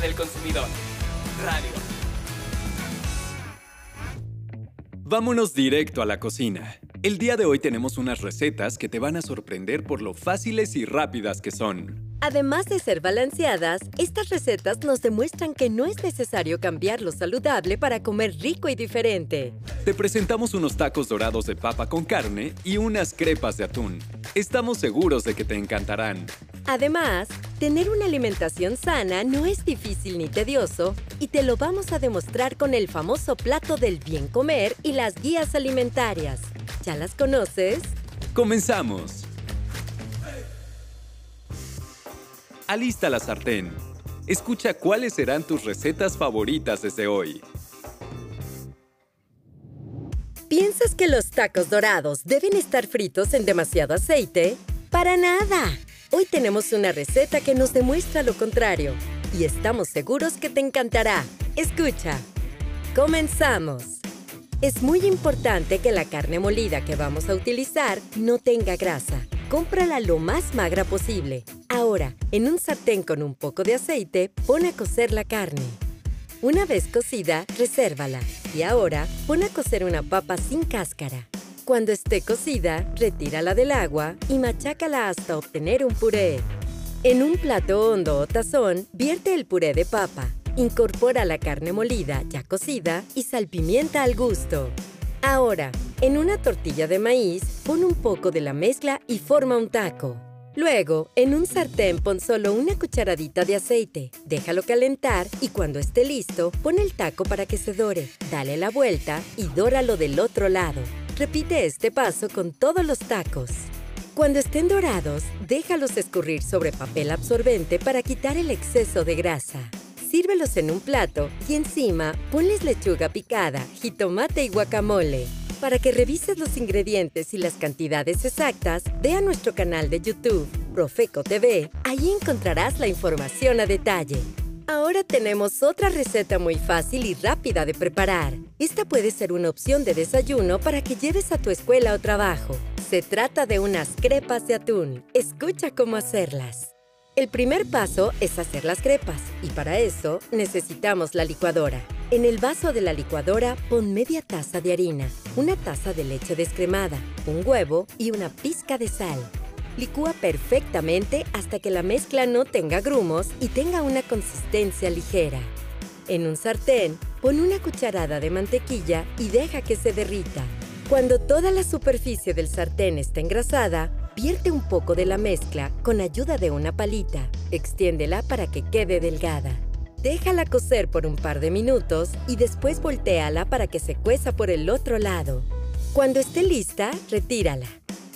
del consumidor. Radio. Vámonos directo a la cocina. El día de hoy tenemos unas recetas que te van a sorprender por lo fáciles y rápidas que son. Además de ser balanceadas, estas recetas nos demuestran que no es necesario cambiar lo saludable para comer rico y diferente. Te presentamos unos tacos dorados de papa con carne y unas crepas de atún. Estamos seguros de que te encantarán. Además, tener una alimentación sana no es difícil ni tedioso y te lo vamos a demostrar con el famoso plato del bien comer y las guías alimentarias. ¿Ya las conoces? ¡Comenzamos! Alista la sartén. Escucha cuáles serán tus recetas favoritas desde hoy. ¿Piensas que los tacos dorados deben estar fritos en demasiado aceite? ¡Para nada! Hoy tenemos una receta que nos demuestra lo contrario y estamos seguros que te encantará. Escucha. Comenzamos. Es muy importante que la carne molida que vamos a utilizar no tenga grasa. Cómprala lo más magra posible. Ahora, en un sartén con un poco de aceite, pon a cocer la carne. Una vez cocida, resérvala. Y ahora, pon a cocer una papa sin cáscara. Cuando esté cocida, retírala del agua y machácala hasta obtener un puré. En un plato hondo o tazón, vierte el puré de papa. Incorpora la carne molida ya cocida y salpimienta al gusto. Ahora, en una tortilla de maíz, pon un poco de la mezcla y forma un taco. Luego, en un sartén pon solo una cucharadita de aceite. Déjalo calentar y cuando esté listo, pon el taco para que se dore. Dale la vuelta y dóralo del otro lado. Repite este paso con todos los tacos. Cuando estén dorados, déjalos escurrir sobre papel absorbente para quitar el exceso de grasa. Sírvelos en un plato y encima ponles lechuga picada, jitomate y guacamole. Para que revises los ingredientes y las cantidades exactas, ve a nuestro canal de YouTube, Profeco TV. Ahí encontrarás la información a detalle. Ahora tenemos otra receta muy fácil y rápida de preparar. Esta puede ser una opción de desayuno para que lleves a tu escuela o trabajo. Se trata de unas crepas de atún. Escucha cómo hacerlas. El primer paso es hacer las crepas y para eso necesitamos la licuadora. En el vaso de la licuadora pon media taza de harina, una taza de leche descremada, un huevo y una pizca de sal. Licúa perfectamente hasta que la mezcla no tenga grumos y tenga una consistencia ligera. En un sartén, pon una cucharada de mantequilla y deja que se derrita. Cuando toda la superficie del sartén esté engrasada, Vierte un poco de la mezcla con ayuda de una palita. Extiéndela para que quede delgada. Déjala cocer por un par de minutos y después volteala para que se cueza por el otro lado. Cuando esté lista, retírala.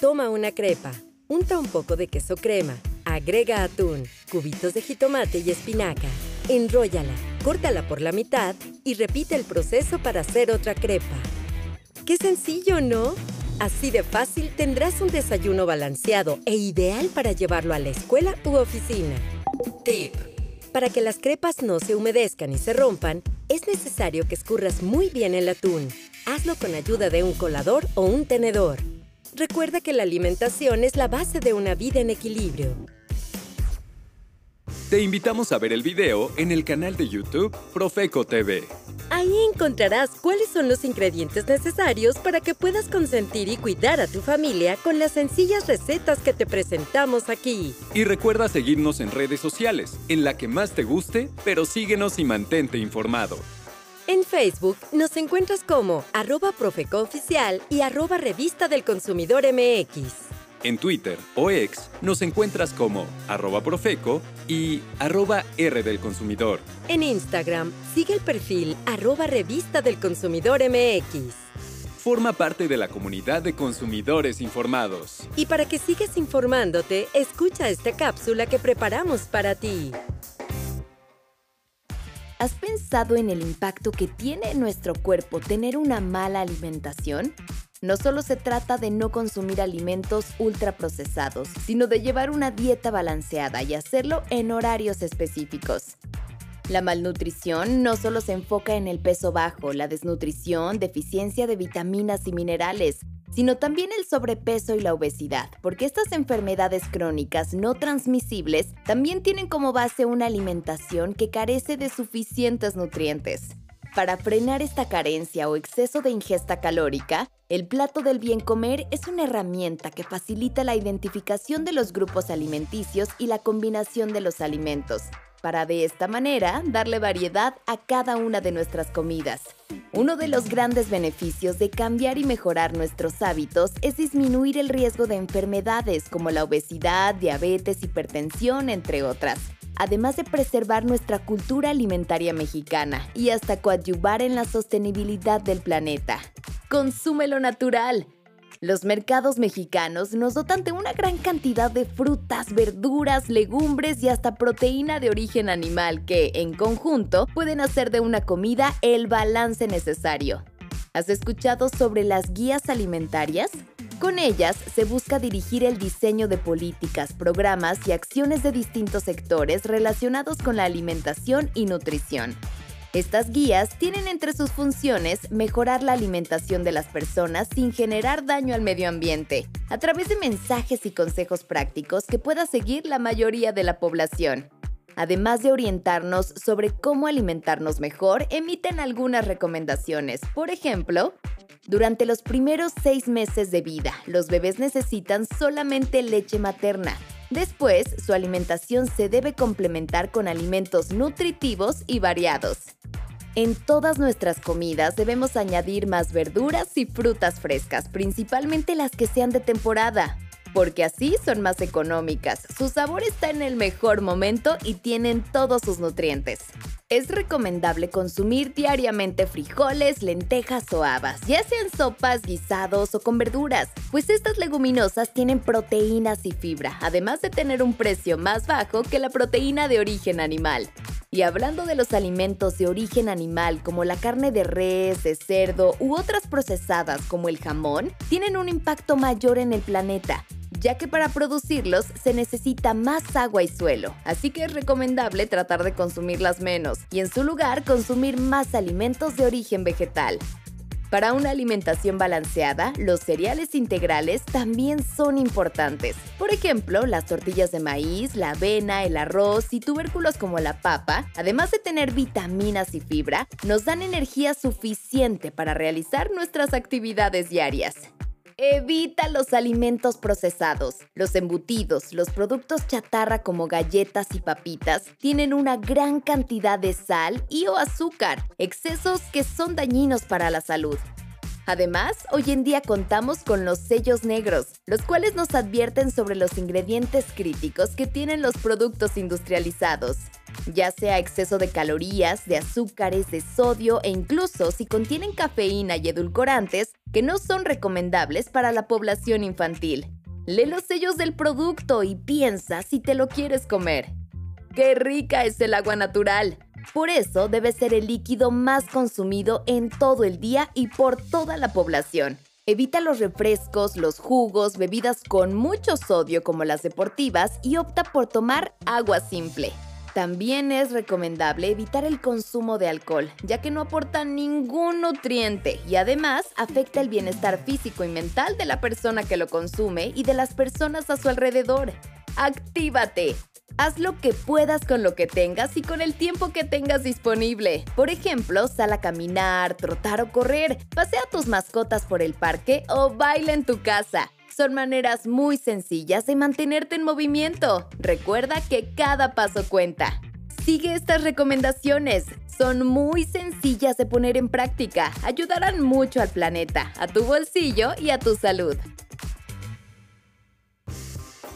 Toma una crepa, unta un poco de queso crema, agrega atún, cubitos de jitomate y espinaca. Enróllala, córtala por la mitad y repite el proceso para hacer otra crepa. ¡Qué sencillo, ¿no? Así de fácil tendrás un desayuno balanceado e ideal para llevarlo a la escuela u oficina. Tip. Para que las crepas no se humedezcan y se rompan, es necesario que escurras muy bien el atún. Hazlo con ayuda de un colador o un tenedor. Recuerda que la alimentación es la base de una vida en equilibrio. Te invitamos a ver el video en el canal de YouTube Profeco TV. Ahí encontrarás cuáles son los ingredientes necesarios para que puedas consentir y cuidar a tu familia con las sencillas recetas que te presentamos aquí. Y recuerda seguirnos en redes sociales, en la que más te guste, pero síguenos y mantente informado. En Facebook nos encuentras como arroba profecooficial y arroba revista del consumidor MX. En Twitter o ex nos encuentras como arroba profeco y arroba R del consumidor. En Instagram sigue el perfil arroba revista del consumidor MX. Forma parte de la comunidad de consumidores informados. Y para que sigas informándote, escucha esta cápsula que preparamos para ti. ¿Has pensado en el impacto que tiene en nuestro cuerpo tener una mala alimentación? No solo se trata de no consumir alimentos ultraprocesados, sino de llevar una dieta balanceada y hacerlo en horarios específicos. La malnutrición no solo se enfoca en el peso bajo, la desnutrición, deficiencia de vitaminas y minerales, sino también el sobrepeso y la obesidad, porque estas enfermedades crónicas no transmisibles también tienen como base una alimentación que carece de suficientes nutrientes. Para frenar esta carencia o exceso de ingesta calórica, el plato del bien comer es una herramienta que facilita la identificación de los grupos alimenticios y la combinación de los alimentos, para de esta manera darle variedad a cada una de nuestras comidas. Uno de los grandes beneficios de cambiar y mejorar nuestros hábitos es disminuir el riesgo de enfermedades como la obesidad, diabetes, hipertensión, entre otras además de preservar nuestra cultura alimentaria mexicana y hasta coadyuvar en la sostenibilidad del planeta. Consume lo natural. Los mercados mexicanos nos dotan de una gran cantidad de frutas, verduras, legumbres y hasta proteína de origen animal que, en conjunto, pueden hacer de una comida el balance necesario. ¿Has escuchado sobre las guías alimentarias? Con ellas se busca dirigir el diseño de políticas, programas y acciones de distintos sectores relacionados con la alimentación y nutrición. Estas guías tienen entre sus funciones mejorar la alimentación de las personas sin generar daño al medio ambiente, a través de mensajes y consejos prácticos que pueda seguir la mayoría de la población. Además de orientarnos sobre cómo alimentarnos mejor, emiten algunas recomendaciones. Por ejemplo, durante los primeros seis meses de vida, los bebés necesitan solamente leche materna. Después, su alimentación se debe complementar con alimentos nutritivos y variados. En todas nuestras comidas debemos añadir más verduras y frutas frescas, principalmente las que sean de temporada porque así son más económicas, su sabor está en el mejor momento y tienen todos sus nutrientes. Es recomendable consumir diariamente frijoles, lentejas o habas, ya sean sopas, guisados o con verduras, pues estas leguminosas tienen proteínas y fibra, además de tener un precio más bajo que la proteína de origen animal. Y hablando de los alimentos de origen animal como la carne de res, de cerdo u otras procesadas como el jamón, tienen un impacto mayor en el planeta, ya que para producirlos se necesita más agua y suelo, así que es recomendable tratar de consumirlas menos y en su lugar consumir más alimentos de origen vegetal. Para una alimentación balanceada, los cereales integrales también son importantes. Por ejemplo, las tortillas de maíz, la avena, el arroz y tubérculos como la papa, además de tener vitaminas y fibra, nos dan energía suficiente para realizar nuestras actividades diarias. Evita los alimentos procesados. Los embutidos, los productos chatarra como galletas y papitas tienen una gran cantidad de sal y o azúcar, excesos que son dañinos para la salud. Además, hoy en día contamos con los sellos negros, los cuales nos advierten sobre los ingredientes críticos que tienen los productos industrializados ya sea exceso de calorías, de azúcares, de sodio e incluso si contienen cafeína y edulcorantes que no son recomendables para la población infantil. Lee los sellos del producto y piensa si te lo quieres comer. ¡Qué rica es el agua natural! Por eso debe ser el líquido más consumido en todo el día y por toda la población. Evita los refrescos, los jugos, bebidas con mucho sodio como las deportivas y opta por tomar agua simple. También es recomendable evitar el consumo de alcohol, ya que no aporta ningún nutriente y además afecta el bienestar físico y mental de la persona que lo consume y de las personas a su alrededor. ¡Actívate! Haz lo que puedas con lo que tengas y con el tiempo que tengas disponible. Por ejemplo, sal a caminar, trotar o correr, pasea tus mascotas por el parque o baila en tu casa son maneras muy sencillas de mantenerte en movimiento. Recuerda que cada paso cuenta. Sigue estas recomendaciones. Son muy sencillas de poner en práctica. Ayudarán mucho al planeta, a tu bolsillo y a tu salud.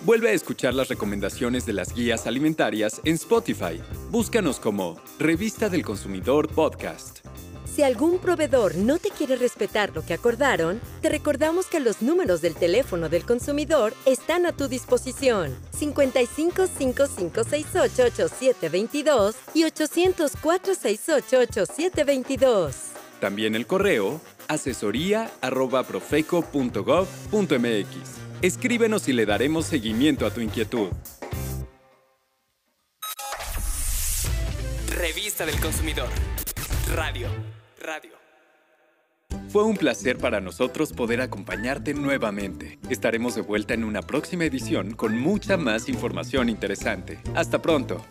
Vuelve a escuchar las recomendaciones de las guías alimentarias en Spotify. Búscanos como Revista del Consumidor Podcast. Si algún proveedor no te quiere respetar lo que acordaron, te recordamos que los números del teléfono del consumidor están a tu disposición. 55 5568 8722 y 800 468 8722. También el correo asesoría@profeco.gov.mx. Escríbenos y le daremos seguimiento a tu inquietud. Revista del Consumidor. Radio. Radio. Fue un placer para nosotros poder acompañarte nuevamente. Estaremos de vuelta en una próxima edición con mucha más información interesante. Hasta pronto.